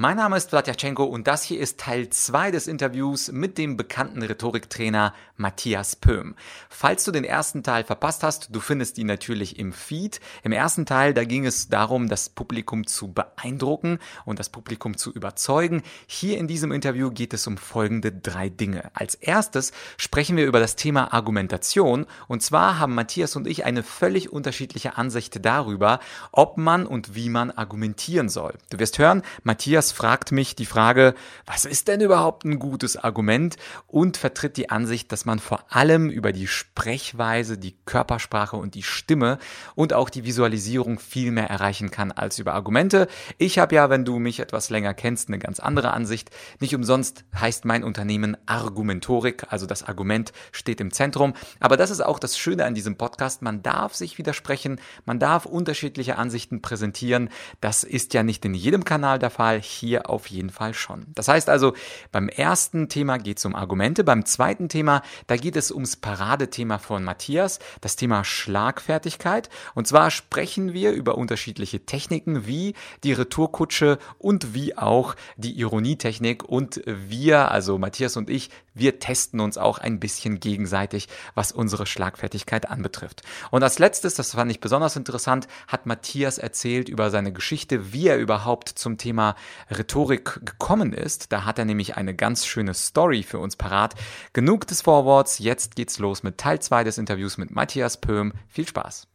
Mein Name ist Vladyachenko und das hier ist Teil 2 des Interviews mit dem bekannten Rhetoriktrainer Matthias Pöhm. Falls du den ersten Teil verpasst hast, du findest ihn natürlich im Feed. Im ersten Teil, da ging es darum, das Publikum zu beeindrucken und das Publikum zu überzeugen. Hier in diesem Interview geht es um folgende drei Dinge. Als erstes sprechen wir über das Thema Argumentation und zwar haben Matthias und ich eine völlig unterschiedliche Ansicht darüber, ob man und wie man argumentieren soll. Du wirst hören, Matthias Matthias fragt mich die Frage, was ist denn überhaupt ein gutes Argument und vertritt die Ansicht, dass man vor allem über die Sprechweise, die Körpersprache und die Stimme und auch die Visualisierung viel mehr erreichen kann als über Argumente. Ich habe ja, wenn du mich etwas länger kennst, eine ganz andere Ansicht. Nicht umsonst heißt mein Unternehmen Argumentorik, also das Argument steht im Zentrum. Aber das ist auch das Schöne an diesem Podcast. Man darf sich widersprechen, man darf unterschiedliche Ansichten präsentieren. Das ist ja nicht in jedem Kanal der Fall hier auf jeden Fall schon. Das heißt also, beim ersten Thema geht es um Argumente, beim zweiten Thema, da geht es ums Paradethema von Matthias, das Thema Schlagfertigkeit. Und zwar sprechen wir über unterschiedliche Techniken wie die Retourkutsche und wie auch die Ironietechnik. Und wir, also Matthias und ich, wir testen uns auch ein bisschen gegenseitig, was unsere Schlagfertigkeit anbetrifft. Und als letztes, das fand ich besonders interessant, hat Matthias erzählt über seine Geschichte, wie er überhaupt zum Thema Rhetorik gekommen ist. Da hat er nämlich eine ganz schöne Story für uns parat. Genug des Vorworts, jetzt geht's los mit Teil 2 des Interviews mit Matthias Pöhm. Viel Spaß!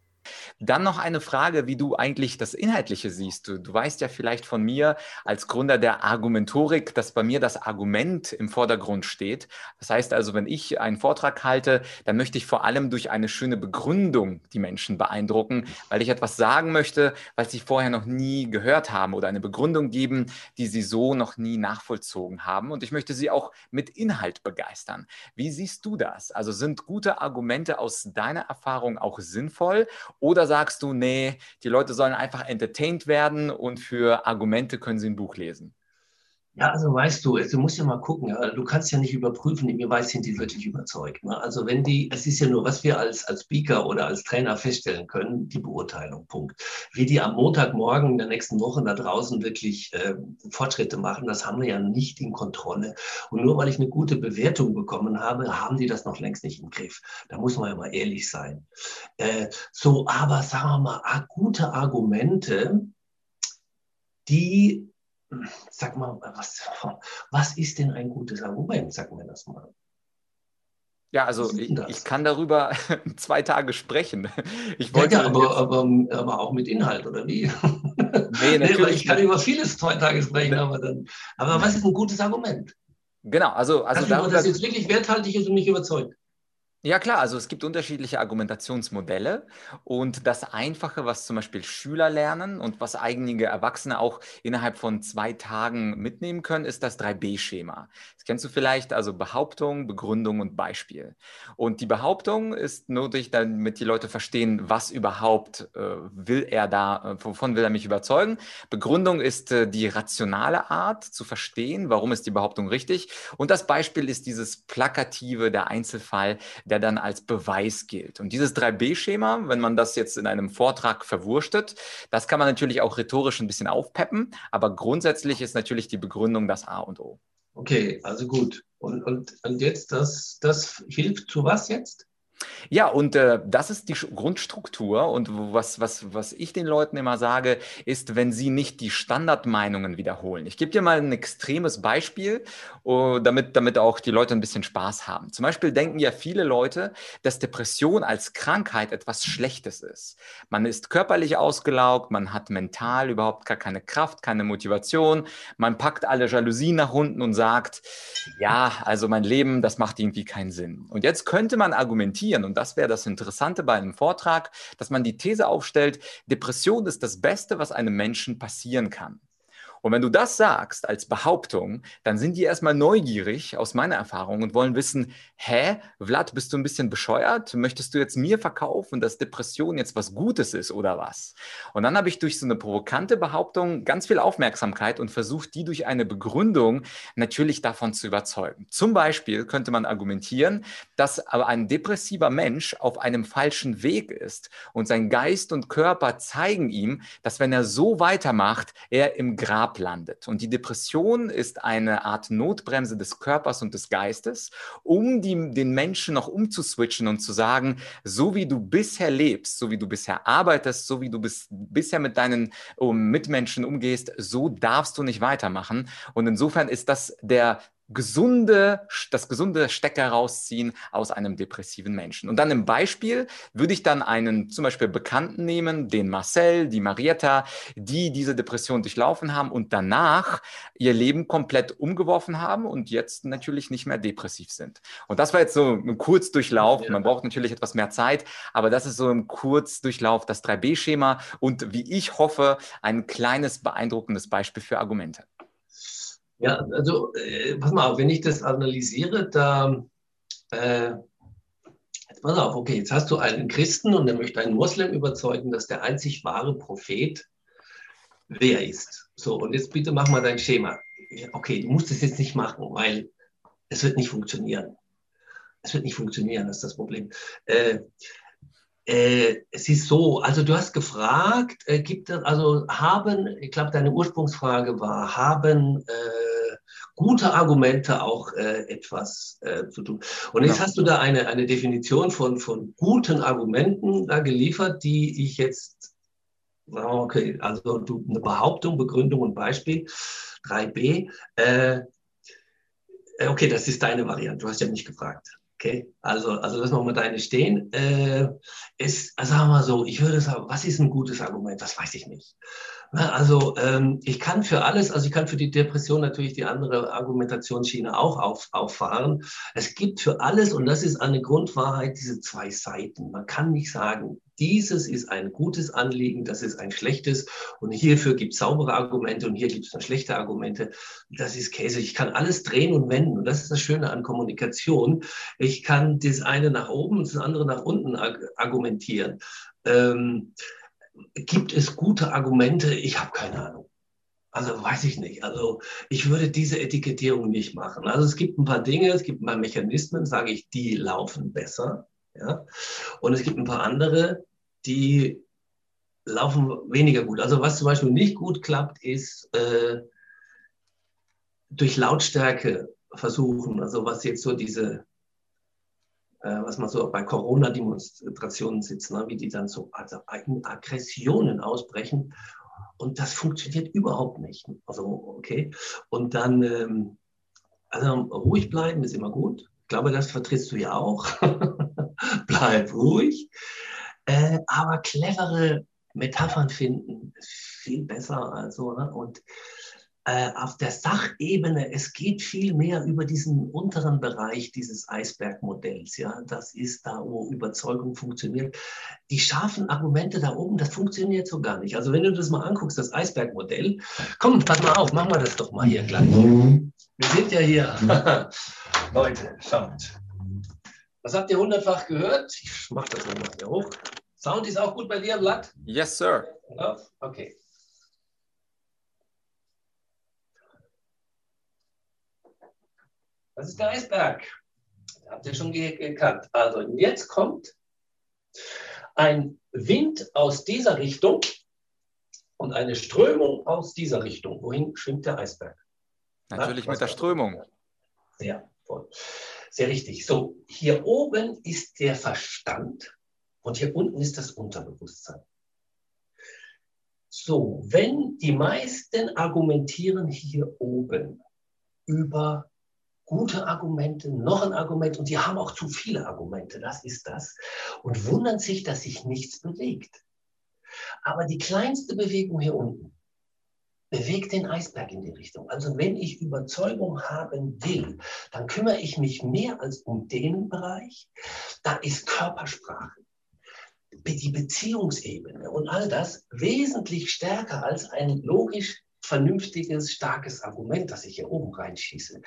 Dann noch eine Frage, wie du eigentlich das Inhaltliche siehst. Du, du, weißt ja vielleicht von mir als Gründer der Argumentorik, dass bei mir das Argument im Vordergrund steht. Das heißt also, wenn ich einen Vortrag halte, dann möchte ich vor allem durch eine schöne Begründung die Menschen beeindrucken, weil ich etwas sagen möchte, was sie vorher noch nie gehört haben oder eine Begründung geben, die sie so noch nie nachvollzogen haben. Und ich möchte sie auch mit Inhalt begeistern. Wie siehst du das? Also sind gute Argumente aus deiner Erfahrung auch sinnvoll? Oder sagst du, nee, die Leute sollen einfach entertained werden und für Argumente können sie ein Buch lesen? Ja, also weißt du, du musst ja mal gucken, du kannst ja nicht überprüfen, inwieweit sind die wirklich überzeugt. Ne? Also wenn die, es ist ja nur, was wir als, als Speaker oder als Trainer feststellen können, die Beurteilung, Punkt. Wie die am Montagmorgen in der nächsten Woche da draußen wirklich äh, Fortschritte machen, das haben wir ja nicht in Kontrolle. Und nur weil ich eine gute Bewertung bekommen habe, haben die das noch längst nicht im Griff. Da muss man ja mal ehrlich sein. Äh, so, aber sagen wir mal, gute Argumente, die sag mal, was, was ist denn ein gutes Argument? Sag mir das mal. Ja, also ich, ich, kann darüber zwei Tage sprechen. Ich wollte ja, aber, aber, aber, auch mit Inhalt, oder wie? Nee, natürlich. nee, ich kann über vieles zwei Tage sprechen, aber dann. Aber was ist ein gutes Argument? Genau, also. also das, darüber, das jetzt wirklich werthaltig ist und mich überzeugt. Ja klar, also es gibt unterschiedliche Argumentationsmodelle und das Einfache, was zum Beispiel Schüler lernen und was einige Erwachsene auch innerhalb von zwei Tagen mitnehmen können, ist das 3b-Schema. Das kennst du vielleicht, also Behauptung, Begründung und Beispiel. Und die Behauptung ist nötig, damit die Leute verstehen, was überhaupt äh, will er da, äh, wovon will er mich überzeugen. Begründung ist äh, die rationale Art zu verstehen, warum ist die Behauptung richtig. Und das Beispiel ist dieses plakative, der Einzelfall, der dann als Beweis gilt. Und dieses 3b-Schema, wenn man das jetzt in einem Vortrag verwurstet, das kann man natürlich auch rhetorisch ein bisschen aufpeppen, aber grundsätzlich ist natürlich die Begründung das A und O. Okay, also gut. Und, und, und jetzt, das, das hilft zu was jetzt? Ja, und äh, das ist die Grundstruktur. Und was, was, was ich den Leuten immer sage, ist, wenn sie nicht die Standardmeinungen wiederholen. Ich gebe dir mal ein extremes Beispiel, uh, damit, damit auch die Leute ein bisschen Spaß haben. Zum Beispiel denken ja viele Leute, dass Depression als Krankheit etwas Schlechtes ist. Man ist körperlich ausgelaugt, man hat mental überhaupt gar keine Kraft, keine Motivation. Man packt alle Jalousien nach unten und sagt, ja, also mein Leben, das macht irgendwie keinen Sinn. Und jetzt könnte man argumentieren, definieren. Und das wäre das Interessante bei einem Vortrag, dass man die These aufstellt, Depression ist das Beste, was einem Menschen passieren kann. Und wenn du das sagst als Behauptung, dann sind die erstmal neugierig aus meiner Erfahrung und wollen wissen, hä, Vlad, bist du ein bisschen bescheuert? Möchtest du jetzt mir verkaufen, dass Depression jetzt was Gutes ist oder was? Und dann habe ich durch so eine provokante Behauptung ganz viel Aufmerksamkeit und versucht, die durch eine Begründung natürlich davon zu überzeugen. Zum Beispiel könnte man argumentieren, dass aber ein depressiver Mensch auf einem falschen Weg ist und sein Geist und Körper zeigen ihm, dass wenn er so weitermacht, er im Grab landet. Und die Depression ist eine Art Notbremse des Körpers und des Geistes, um die, den Menschen noch umzuswitchen und zu sagen, so wie du bisher lebst, so wie du bisher arbeitest, so wie du bis, bisher mit deinen um, Mitmenschen umgehst, so darfst du nicht weitermachen. Und insofern ist das der gesunde, das gesunde Stecker rausziehen aus einem depressiven Menschen. Und dann im Beispiel würde ich dann einen zum Beispiel Bekannten nehmen, den Marcel, die Marietta, die diese Depression durchlaufen haben und danach ihr Leben komplett umgeworfen haben und jetzt natürlich nicht mehr depressiv sind. Und das war jetzt so ein Kurzdurchlauf. Man braucht natürlich etwas mehr Zeit, aber das ist so im Kurzdurchlauf das 3B-Schema und wie ich hoffe, ein kleines beeindruckendes Beispiel für Argumente. Ja, also äh, pass mal auf, wenn ich das analysiere, da, äh, pass auf, okay, jetzt hast du einen Christen und der möchte einen Moslem überzeugen, dass der einzig wahre Prophet wer ist. So, und jetzt bitte mach mal dein Schema. Okay, du musst es jetzt nicht machen, weil es wird nicht funktionieren. Es wird nicht funktionieren, das ist das Problem. Äh, äh, es ist so, also du hast gefragt, äh, gibt es, also haben, ich glaube, deine Ursprungsfrage war, haben äh, gute Argumente auch äh, etwas äh, zu tun. Und jetzt ja. hast du da eine, eine Definition von, von guten Argumenten da geliefert, die ich jetzt, okay, also du, eine Behauptung, Begründung und Beispiel, 3b. Äh, okay, das ist deine Variante, du hast ja nicht gefragt. Okay, also, also lass mal deine stehen. Äh, ist, also sagen wir mal so, ich würde sagen, was ist ein gutes Argument? Das weiß ich nicht. Also ähm, ich kann für alles, also ich kann für die Depression natürlich die andere Argumentationsschiene auch auf, auffahren. Es gibt für alles, und das ist eine Grundwahrheit, diese zwei Seiten. Man kann nicht sagen, dieses ist ein gutes Anliegen, das ist ein schlechtes und hierfür gibt es saubere Argumente und hier gibt es dann schlechte Argumente. Das ist Käse. Ich kann alles drehen und wenden und das ist das Schöne an Kommunikation. Ich kann das eine nach oben und das andere nach unten argumentieren. Ähm, gibt es gute Argumente? Ich habe keine Ahnung. Also weiß ich nicht. Also ich würde diese Etikettierung nicht machen. Also es gibt ein paar Dinge, es gibt ein paar Mechanismen, sage ich, die laufen besser. Ja? Und es gibt ein paar andere, die laufen weniger gut. Also was zum Beispiel nicht gut klappt, ist äh, durch Lautstärke versuchen, also was jetzt so diese was man so bei Corona-Demonstrationen sitzt, ne, wie die dann so also Aggressionen ausbrechen. Und das funktioniert überhaupt nicht. Also, okay. Und dann, ähm, also ruhig bleiben ist immer gut. Ich glaube, das vertrittst du ja auch. Bleib ruhig. Äh, aber clevere Metaphern finden ist viel besser. Also, ne? Und äh, auf der Sachebene, es geht viel mehr über diesen unteren Bereich dieses Eisbergmodells. Ja, das ist da, wo Überzeugung funktioniert. Die scharfen Argumente da oben, das funktioniert so gar nicht. Also wenn du das mal anguckst, das Eisbergmodell, komm, pass mal auf, machen wir das doch mal hier gleich. Wir sind ja hier. Leute, schaut. Was habt ihr hundertfach gehört? Ich mach das mal hier hoch. Sound ist auch gut bei dir, Blatt? Yes, sir. Okay. Das ist der Eisberg. Habt ihr schon gekannt. Also jetzt kommt ein Wind aus dieser Richtung und eine Strömung aus dieser Richtung. Wohin schwimmt der Eisberg? Natürlich mit der Strömung. Sehr voll. Sehr richtig. So, hier oben ist der Verstand und hier unten ist das Unterbewusstsein. So, wenn die meisten argumentieren hier oben über gute Argumente, noch ein Argument und die haben auch zu viele Argumente, das ist das, und wundern sich, dass sich nichts bewegt. Aber die kleinste Bewegung hier unten bewegt den Eisberg in die Richtung. Also wenn ich Überzeugung haben will, dann kümmere ich mich mehr als um den Bereich. Da ist Körpersprache, die Beziehungsebene und all das wesentlich stärker als ein logisch vernünftiges, starkes Argument, das ich hier oben reinschieße.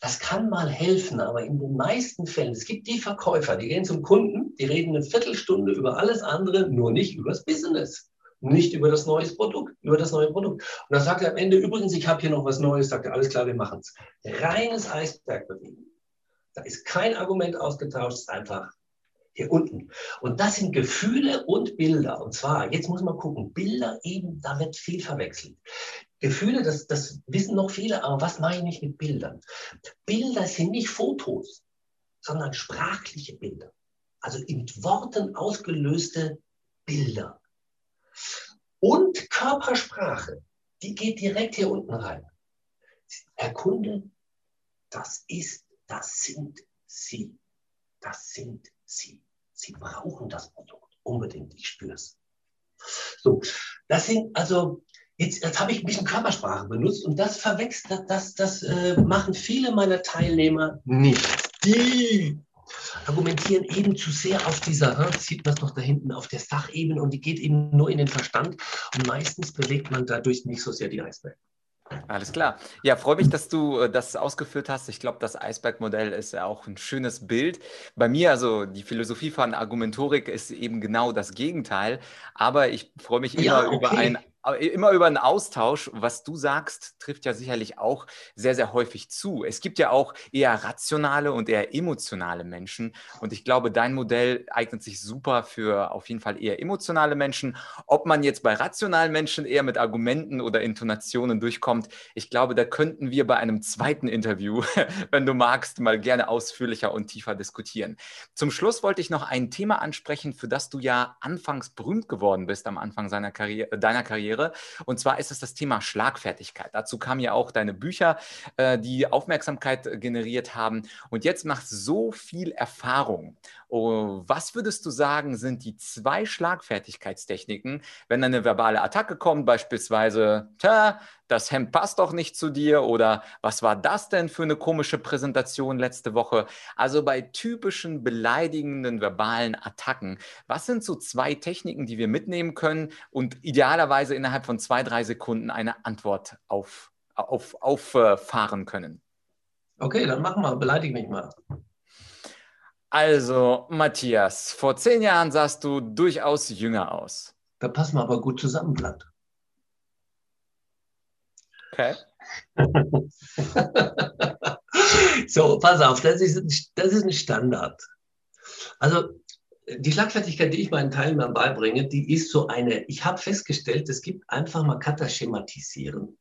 Das kann mal helfen, aber in den meisten Fällen, es gibt die Verkäufer, die gehen zum Kunden, die reden eine Viertelstunde über alles andere, nur nicht über das Business. Nicht über das neue Produkt, über das neue Produkt. Und dann sagt er am Ende, übrigens, ich habe hier noch was Neues, sagt er, alles klar, wir machen es. Reines Eisbergbewegen. Da ist kein Argument ausgetauscht, es ist einfach hier unten. Und das sind Gefühle und Bilder. Und zwar, jetzt muss man gucken, Bilder eben, da wird viel verwechselt. Gefühle, das, das wissen noch viele, aber was meine ich mit Bildern? Bilder sind nicht Fotos, sondern sprachliche Bilder. Also in Worten ausgelöste Bilder. Und Körpersprache, die geht direkt hier unten rein. Herr Kunde, das ist, das sind Sie. Das sind Sie. Sie brauchen das Produkt unbedingt. Ich spüre es. So, das sind also, jetzt, jetzt habe ich ein bisschen Körpersprache benutzt und das verwechselt, das, das, das äh, machen viele meiner Teilnehmer nicht. Die argumentieren eben zu sehr auf dieser, hm, sieht man es doch da hinten, auf der Sachebene und die geht eben nur in den Verstand und meistens bewegt man dadurch nicht so sehr die Eisberge. Alles klar. Ja, freue mich, dass du äh, das ausgeführt hast. Ich glaube, das Eisbergmodell ist ja auch ein schönes Bild. Bei mir, also die Philosophie von Argumentorik ist eben genau das Gegenteil. Aber ich freue mich immer ja, okay. über ein immer über einen Austausch, was du sagst, trifft ja sicherlich auch sehr, sehr häufig zu. Es gibt ja auch eher rationale und eher emotionale Menschen. Und ich glaube, dein Modell eignet sich super für auf jeden Fall eher emotionale Menschen. Ob man jetzt bei rationalen Menschen eher mit Argumenten oder Intonationen durchkommt, ich glaube, da könnten wir bei einem zweiten Interview, wenn du magst, mal gerne ausführlicher und tiefer diskutieren. Zum Schluss wollte ich noch ein Thema ansprechen, für das du ja anfangs berühmt geworden bist am Anfang seiner Karriere, deiner Karriere wäre. Und zwar ist es das Thema Schlagfertigkeit. Dazu kamen ja auch deine Bücher, äh, die Aufmerksamkeit generiert haben. Und jetzt macht so viel Erfahrung. Oh, was würdest du sagen, sind die zwei Schlagfertigkeitstechniken, wenn eine verbale Attacke kommt, beispielsweise, das Hemd passt doch nicht zu dir oder was war das denn für eine komische Präsentation letzte Woche? Also bei typischen beleidigenden verbalen Attacken, was sind so zwei Techniken, die wir mitnehmen können und idealerweise innerhalb von zwei, drei Sekunden eine Antwort auf, auf, auffahren können? Okay, dann machen wir, beleidige mich mal. Also, Matthias, vor zehn Jahren sahst du durchaus jünger aus. Da passen wir aber gut zusammen, Blatt. Okay. so, pass auf, das ist, das ist ein Standard. Also, die Schlagfertigkeit, die ich meinen Teilnehmern beibringe, die ist so eine, ich habe festgestellt, es gibt einfach mal Kata schematisieren.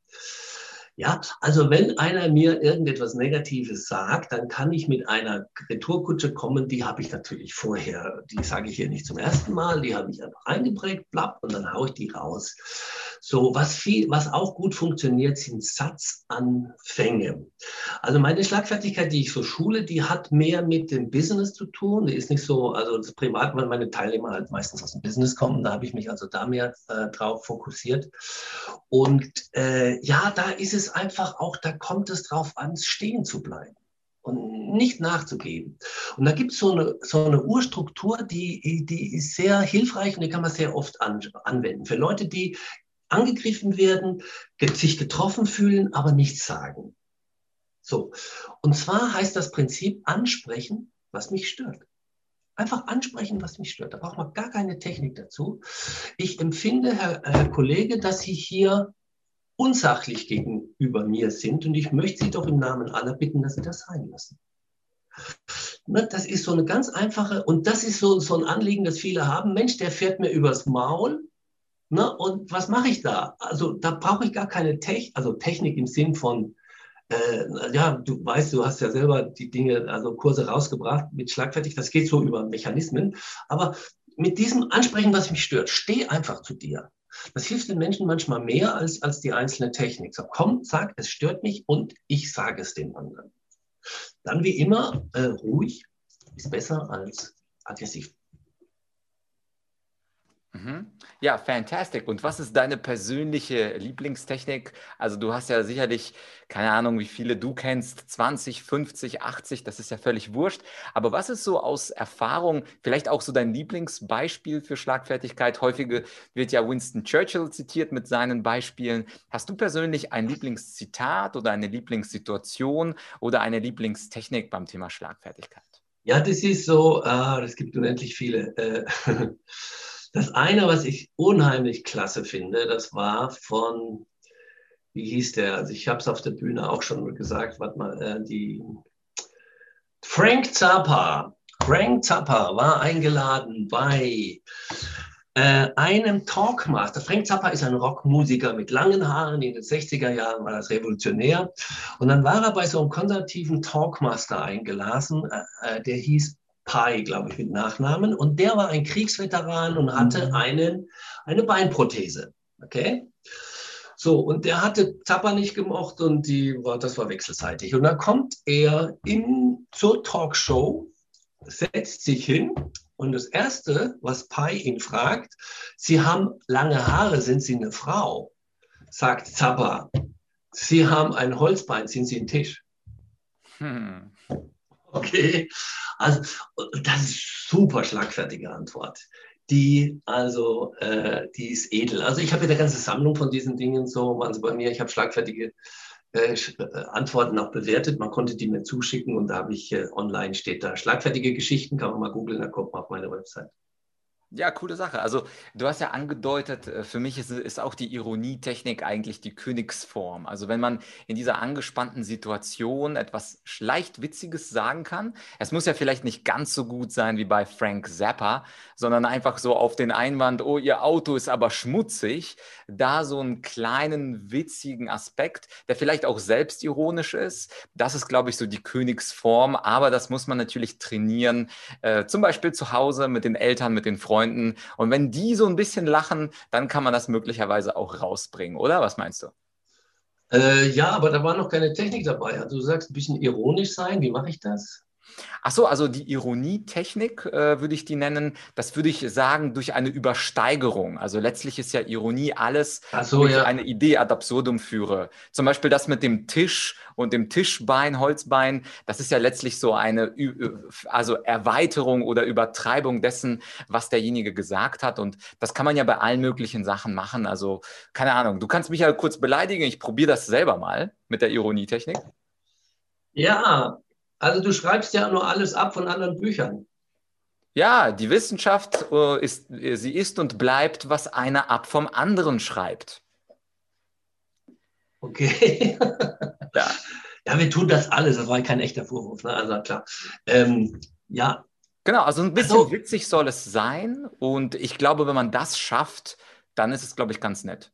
Ja, also wenn einer mir irgendetwas Negatives sagt, dann kann ich mit einer Retourkutsche kommen, die habe ich natürlich vorher, die sage ich hier nicht zum ersten Mal, die habe ich einfach eingeprägt, blapp, und dann haue ich die raus. So, was viel, was auch gut funktioniert, sind Satzanfänge. Also meine Schlagfertigkeit, die ich so schule, die hat mehr mit dem Business zu tun. Die ist nicht so, also das Privat, weil meine Teilnehmer halt meistens aus dem Business kommen, da habe ich mich also da mehr äh, drauf fokussiert. Und äh, ja, da ist es einfach auch, da kommt es drauf an, stehen zu bleiben und nicht nachzugeben. Und da gibt es so eine, so eine Urstruktur, die, die ist sehr hilfreich und die kann man sehr oft an, anwenden. Für Leute, die angegriffen werden, sich getroffen fühlen, aber nichts sagen. So. Und zwar heißt das Prinzip ansprechen, was mich stört. Einfach ansprechen, was mich stört. Da braucht man gar keine Technik dazu. Ich empfinde, Herr, Herr Kollege, dass Sie hier unsachlich gegenüber mir sind und ich möchte Sie doch im Namen aller bitten, dass Sie das sein lassen. Ne, das ist so eine ganz einfache, und das ist so, so ein Anliegen, das viele haben. Mensch, der fährt mir übers Maul Ne? Und was mache ich da? Also da brauche ich gar keine Technik, also Technik im Sinn von, äh, ja, du weißt, du hast ja selber die Dinge, also Kurse rausgebracht mit Schlagfertig, das geht so über Mechanismen. Aber mit diesem Ansprechen, was mich stört, steh einfach zu dir. Das hilft den Menschen manchmal mehr als, als die einzelne Technik. So, komm, sag, es stört mich und ich sage es dem anderen. Dann wie immer, äh, ruhig ist besser als aggressiv. Mhm. Ja, fantastic. Und was ist deine persönliche Lieblingstechnik? Also du hast ja sicherlich, keine Ahnung, wie viele du kennst, 20, 50, 80, das ist ja völlig wurscht. Aber was ist so aus Erfahrung, vielleicht auch so dein Lieblingsbeispiel für Schlagfertigkeit? Häufig wird ja Winston Churchill zitiert mit seinen Beispielen. Hast du persönlich ein Lieblingszitat oder eine Lieblingssituation oder eine Lieblingstechnik beim Thema Schlagfertigkeit? Ja, das ist so, äh, es gibt unendlich viele. Äh, Das eine, was ich unheimlich klasse finde, das war von, wie hieß der? Also ich habe es auf der Bühne auch schon gesagt, warte mal, äh, die Frank Zappa. Frank Zappa war eingeladen bei äh, einem Talkmaster. Frank Zappa ist ein Rockmusiker mit langen Haaren. In den 60er Jahren war das revolutionär. Und dann war er bei so einem konservativen Talkmaster eingeladen, äh, äh der hieß Pai, glaube ich, mit Nachnamen. Und der war ein Kriegsveteran und hatte mhm. einen, eine Beinprothese. Okay? So, und der hatte Zappa nicht gemocht und die war, das war wechselseitig. Und dann kommt er in, zur Talkshow, setzt sich hin und das Erste, was Pai ihn fragt, Sie haben lange Haare, sind Sie eine Frau? Sagt Zappa. Sie haben ein Holzbein, sind Sie ein Tisch? Hm. Okay, also das ist super schlagfertige Antwort. Die, also, äh, die ist edel. Also ich habe ja eine ganze Sammlung von diesen Dingen, so waren sie bei mir. Ich habe schlagfertige äh, äh, Antworten auch bewertet. Man konnte die mir zuschicken und da habe ich äh, online steht da schlagfertige Geschichten, kann man mal googeln, da kommt man auf meine Website. Ja, coole Sache. Also du hast ja angedeutet, äh, für mich ist, ist auch die Ironietechnik eigentlich die Königsform. Also wenn man in dieser angespannten Situation etwas leicht Witziges sagen kann, es muss ja vielleicht nicht ganz so gut sein wie bei Frank Zappa, sondern einfach so auf den Einwand, oh, ihr Auto ist aber schmutzig, da so einen kleinen witzigen Aspekt, der vielleicht auch selbstironisch ist, das ist, glaube ich, so die Königsform, aber das muss man natürlich trainieren, äh, zum Beispiel zu Hause mit den Eltern, mit den Freunden Freunden. Und wenn die so ein bisschen lachen, dann kann man das möglicherweise auch rausbringen, oder? Was meinst du? Äh, ja, aber da war noch keine Technik dabei. Also du sagst ein bisschen ironisch sein. Wie mache ich das? Ach so, also die Ironietechnik äh, würde ich die nennen. Das würde ich sagen durch eine Übersteigerung. Also letztlich ist ja Ironie alles, so, wo ich ja. eine Idee ad absurdum führe. Zum Beispiel das mit dem Tisch und dem Tischbein, Holzbein. Das ist ja letztlich so eine also Erweiterung oder Übertreibung dessen, was derjenige gesagt hat. Und das kann man ja bei allen möglichen Sachen machen. Also keine Ahnung. Du kannst mich ja kurz beleidigen. Ich probiere das selber mal mit der Ironietechnik. Ja, also du schreibst ja nur alles ab von anderen Büchern. Ja, die Wissenschaft äh, ist, äh, sie ist und bleibt, was einer ab vom anderen schreibt. Okay. ja. ja, wir tun das alles. Das war kein echter Vorwurf. Ne? Also klar. Ähm, ja. Genau, also ein bisschen also, witzig soll es sein. Und ich glaube, wenn man das schafft, dann ist es, glaube ich, ganz nett.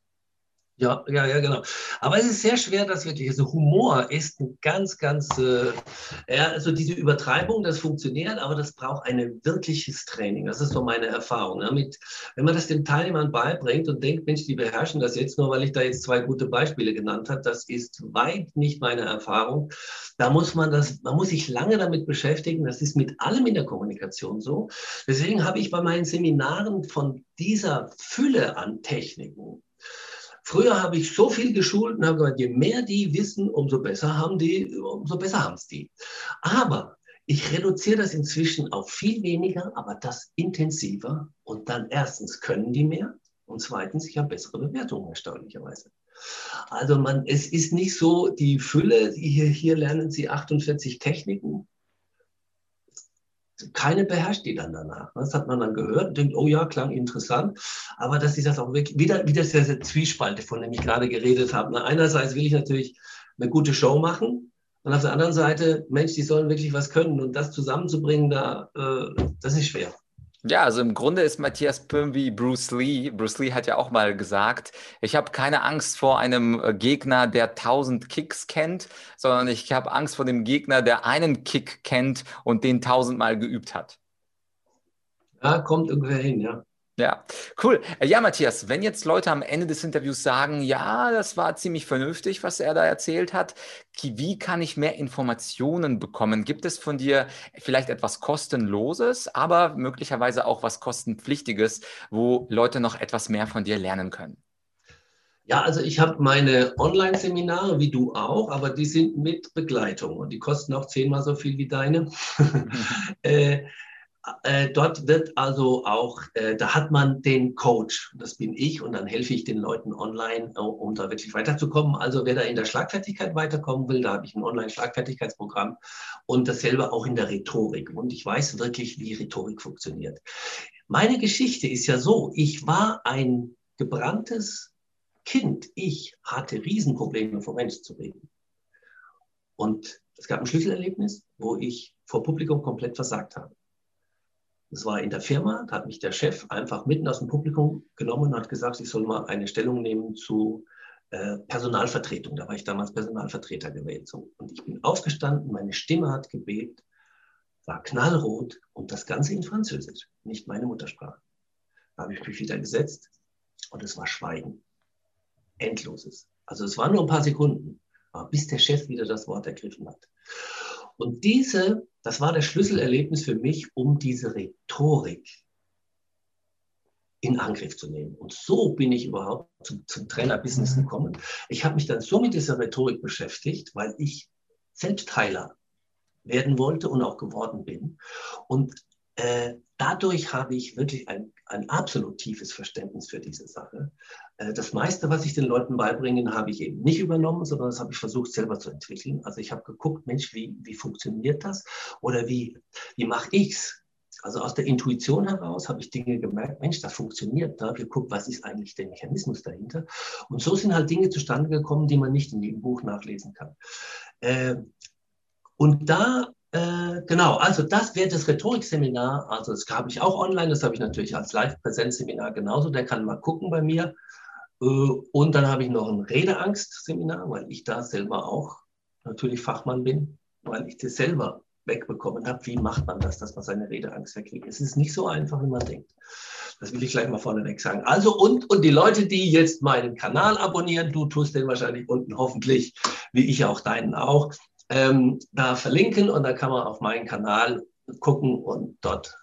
Ja, ja, ja, genau. Aber es ist sehr schwer, das wirklich. Also Humor ist ein ganz, ganz, äh, ja, also diese Übertreibung, das funktioniert, aber das braucht ein wirkliches Training. Das ist so meine Erfahrung. Ne? Mit, wenn man das den Teilnehmern beibringt und denkt, Mensch, die beherrschen das jetzt nur, weil ich da jetzt zwei gute Beispiele genannt habe, das ist weit nicht meine Erfahrung. Da muss man das, man muss sich lange damit beschäftigen. Das ist mit allem in der Kommunikation so. Deswegen habe ich bei meinen Seminaren von dieser Fülle an Techniken Früher habe ich so viel geschult und habe gesagt, je mehr die wissen, umso besser haben die, umso besser haben es die. Aber ich reduziere das inzwischen auf viel weniger, aber das intensiver. Und dann erstens können die mehr und zweitens, ich habe bessere Bewertungen, erstaunlicherweise. Also man, es ist nicht so die Fülle, hier, hier lernen Sie 48 Techniken keine beherrscht die dann danach. Das hat man dann gehört und denkt, oh ja, klang interessant. Aber dass sie das auch wirklich, wieder, wieder diese Zwiespalte, von der ich gerade geredet habe. Einerseits will ich natürlich eine gute Show machen und auf der anderen Seite, Mensch, die sollen wirklich was können und das zusammenzubringen, da, äh, das ist schwer. Ja, also im Grunde ist Matthias Püm wie Bruce Lee. Bruce Lee hat ja auch mal gesagt, ich habe keine Angst vor einem äh, Gegner, der tausend Kicks kennt, sondern ich habe Angst vor dem Gegner, der einen Kick kennt und den tausendmal geübt hat. Ja, kommt ungefähr hin, ja. Ja, cool. Äh, ja, Matthias, wenn jetzt Leute am Ende des Interviews sagen, ja, das war ziemlich vernünftig, was er da erzählt hat, wie kann ich mehr Informationen bekommen? Gibt es von dir vielleicht etwas kostenloses, aber möglicherweise auch was kostenpflichtiges, wo Leute noch etwas mehr von dir lernen können? Ja, also ich habe meine Online-Seminare, wie du auch, aber die sind mit Begleitung und die kosten auch zehnmal so viel wie deine. äh, äh, dort wird also auch, äh, da hat man den Coach, das bin ich, und dann helfe ich den Leuten online, äh, um da wirklich weiterzukommen. Also wer da in der Schlagfertigkeit weiterkommen will, da habe ich ein Online-Schlagfertigkeitsprogramm und dasselbe auch in der Rhetorik. Und ich weiß wirklich, wie Rhetorik funktioniert. Meine Geschichte ist ja so, ich war ein gebranntes Kind. Ich hatte Riesenprobleme, vor Menschen zu reden. Und es gab ein Schlüsselerlebnis, wo ich vor Publikum komplett versagt habe. Das war in der Firma, da hat mich der Chef einfach mitten aus dem Publikum genommen und hat gesagt, ich soll mal eine Stellung nehmen zu äh, Personalvertretung. Da war ich damals Personalvertreter gewählt. Und ich bin aufgestanden, meine Stimme hat gebebt, war knallrot und das Ganze in Französisch, nicht meine Muttersprache. Da habe ich mich wieder gesetzt und es war Schweigen. Endloses. Also es waren nur ein paar Sekunden, bis der Chef wieder das Wort ergriffen hat. Und diese, das war das Schlüsselerlebnis für mich, um diese Rhetorik in Angriff zu nehmen. Und so bin ich überhaupt zum, zum Trainer-Business mhm. gekommen. Ich habe mich dann so mit dieser Rhetorik beschäftigt, weil ich selbst Heiler werden wollte und auch geworden bin. Und äh, dadurch habe ich wirklich ein, ein absolut tiefes Verständnis für diese Sache. Äh, das meiste, was ich den Leuten beibringe, habe ich eben nicht übernommen, sondern das habe ich versucht selber zu entwickeln. Also ich habe geguckt, Mensch, wie, wie funktioniert das? Oder wie, wie mache ich es? Also aus der Intuition heraus habe ich Dinge gemerkt, Mensch, das funktioniert. Da habe ich geguckt, was ist eigentlich der Mechanismus dahinter? Und so sind halt Dinge zustande gekommen, die man nicht in jedem Buch nachlesen kann. Äh, und da äh, genau, also das wäre das Rhetorikseminar. Also das habe ich auch online, das habe ich natürlich als Live-Präsenzseminar genauso. Der kann mal gucken bei mir. Äh, und dann habe ich noch ein Redeangst-Seminar, weil ich da selber auch natürlich Fachmann bin, weil ich das selber wegbekommen habe. Wie macht man das, dass man seine Redeangst wegkriegt? Es ist nicht so einfach, wie man denkt. Das will ich gleich mal vorneweg sagen. Also und, und die Leute, die jetzt meinen Kanal abonnieren, du tust den wahrscheinlich unten hoffentlich, wie ich auch deinen auch, ähm, da verlinken und dann kann man auf meinen Kanal gucken und dort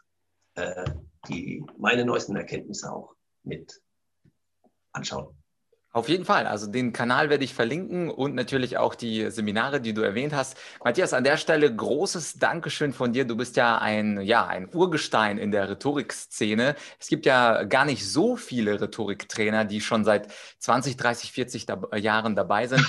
äh, die, meine neuesten Erkenntnisse auch mit anschauen. Auf jeden Fall. Also den Kanal werde ich verlinken und natürlich auch die Seminare, die du erwähnt hast. Matthias, an der Stelle großes Dankeschön von dir. Du bist ja ein, ja, ein Urgestein in der Rhetorikszene. Es gibt ja gar nicht so viele Rhetoriktrainer, die schon seit 20, 30, 40 da Jahren dabei sind.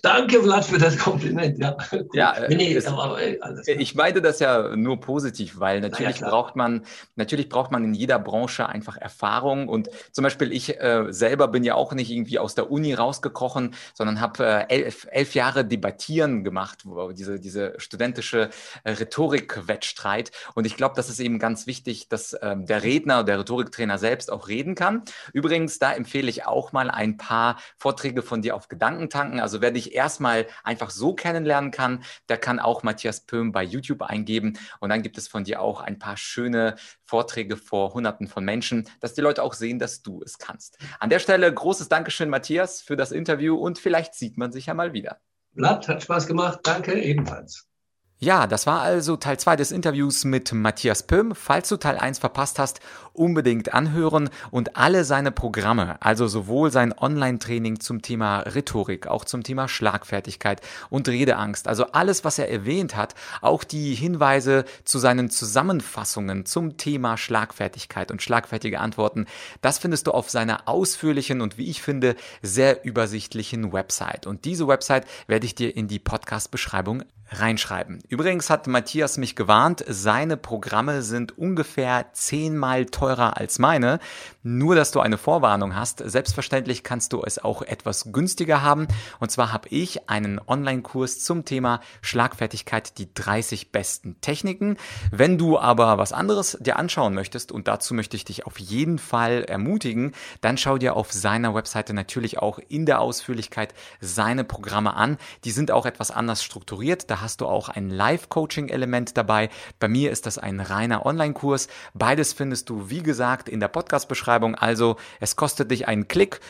Danke, Vlad, für das Kompliment. Ja, ja äh, nee, es, aber, ey, ich meine das ja nur positiv, weil natürlich ja, braucht man, natürlich braucht man in jeder Branche einfach Erfahrung. Und zum Beispiel ich äh, selber bin ja ja auch nicht irgendwie aus der Uni rausgekrochen, sondern habe äh, elf, elf Jahre Debattieren gemacht, diese, diese studentische äh, Rhetorik-Wettstreit. Und ich glaube, das ist eben ganz wichtig, dass ähm, der Redner, der Rhetoriktrainer selbst auch reden kann. Übrigens, da empfehle ich auch mal ein paar Vorträge von dir auf Gedankentanken. Also wer dich erstmal einfach so kennenlernen kann, der kann auch Matthias Pöhm bei YouTube eingeben. Und dann gibt es von dir auch ein paar schöne Vorträge vor Hunderten von Menschen, dass die Leute auch sehen, dass du es kannst. An der Stelle großes Dankeschön, Matthias, für das Interview und vielleicht sieht man sich ja mal wieder. Blatt, hat Spaß gemacht. Danke ebenfalls. Ja, das war also Teil 2 des Interviews mit Matthias Pöhm. Falls du Teil 1 verpasst hast, unbedingt anhören und alle seine Programme, also sowohl sein Online-Training zum Thema Rhetorik, auch zum Thema Schlagfertigkeit und Redeangst, also alles, was er erwähnt hat, auch die Hinweise zu seinen Zusammenfassungen zum Thema Schlagfertigkeit und schlagfertige Antworten, das findest du auf seiner ausführlichen und wie ich finde, sehr übersichtlichen Website. Und diese Website werde ich dir in die Podcast-Beschreibung reinschreiben. Übrigens hat Matthias mich gewarnt, seine Programme sind ungefähr zehnmal teurer als meine. Nur, dass du eine Vorwarnung hast. Selbstverständlich kannst du es auch etwas günstiger haben. Und zwar habe ich einen Online-Kurs zum Thema Schlagfertigkeit, die 30 besten Techniken. Wenn du aber was anderes dir anschauen möchtest, und dazu möchte ich dich auf jeden Fall ermutigen, dann schau dir auf seiner Webseite natürlich auch in der Ausführlichkeit seine Programme an. Die sind auch etwas anders strukturiert. Da hast du auch ein Live-Coaching-Element dabei. Bei mir ist das ein reiner Online-Kurs. Beides findest du, wie gesagt, in der Podcast-Beschreibung. Also es kostet dich einen Klick.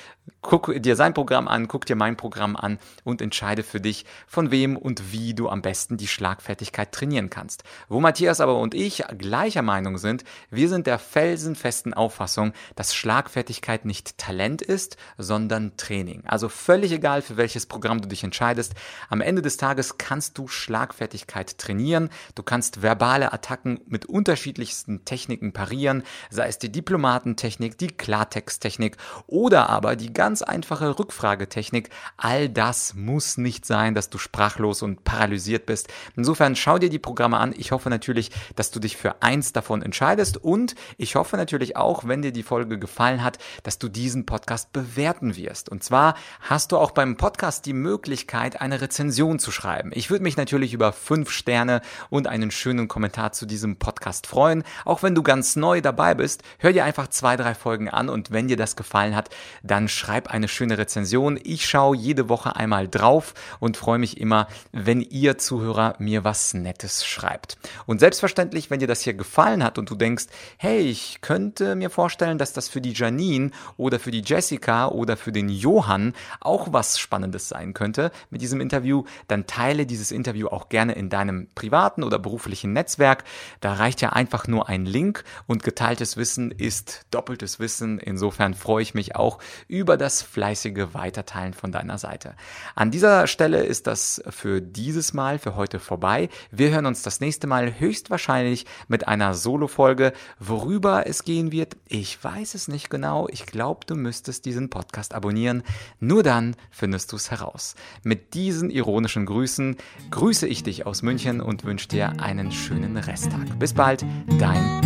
Guck dir sein Programm an, guck dir mein Programm an und entscheide für dich, von wem und wie du am besten die Schlagfertigkeit trainieren kannst. Wo Matthias aber und ich gleicher Meinung sind, wir sind der felsenfesten Auffassung, dass Schlagfertigkeit nicht Talent ist, sondern Training. Also völlig egal, für welches Programm du dich entscheidest. Am Ende des Tages kannst du Schlagfertigkeit trainieren. Du kannst verbale Attacken mit unterschiedlichsten Techniken parieren, sei es die Diplomatentechnik, die Klartexttechnik oder aber die ganz einfache Rückfragetechnik. All das muss nicht sein, dass du sprachlos und paralysiert bist. Insofern schau dir die Programme an. Ich hoffe natürlich, dass du dich für eins davon entscheidest und ich hoffe natürlich auch, wenn dir die Folge gefallen hat, dass du diesen Podcast bewerten wirst. Und zwar hast du auch beim Podcast die Möglichkeit, eine Rezension zu schreiben. Ich würde mich natürlich über fünf Sterne und einen schönen Kommentar zu diesem Podcast freuen. Auch wenn du ganz neu dabei bist, hör dir einfach zwei, drei Folgen an und wenn dir das gefallen hat, dann schreib eine schöne Rezension. Ich schaue jede Woche einmal drauf und freue mich immer, wenn ihr Zuhörer mir was Nettes schreibt. Und selbstverständlich, wenn dir das hier gefallen hat und du denkst, hey, ich könnte mir vorstellen, dass das für die Janine oder für die Jessica oder für den Johann auch was Spannendes sein könnte mit diesem Interview, dann teile dieses Interview auch gerne in deinem privaten oder beruflichen Netzwerk. Da reicht ja einfach nur ein Link und geteiltes Wissen ist doppeltes Wissen. Insofern freue ich mich auch über das fleißige Weiterteilen von deiner Seite. An dieser Stelle ist das für dieses Mal, für heute vorbei. Wir hören uns das nächste Mal höchstwahrscheinlich mit einer Solo-Folge. Worüber es gehen wird, ich weiß es nicht genau. Ich glaube, du müsstest diesen Podcast abonnieren. Nur dann findest du es heraus. Mit diesen ironischen Grüßen grüße ich dich aus München und wünsche dir einen schönen Resttag. Bis bald, dein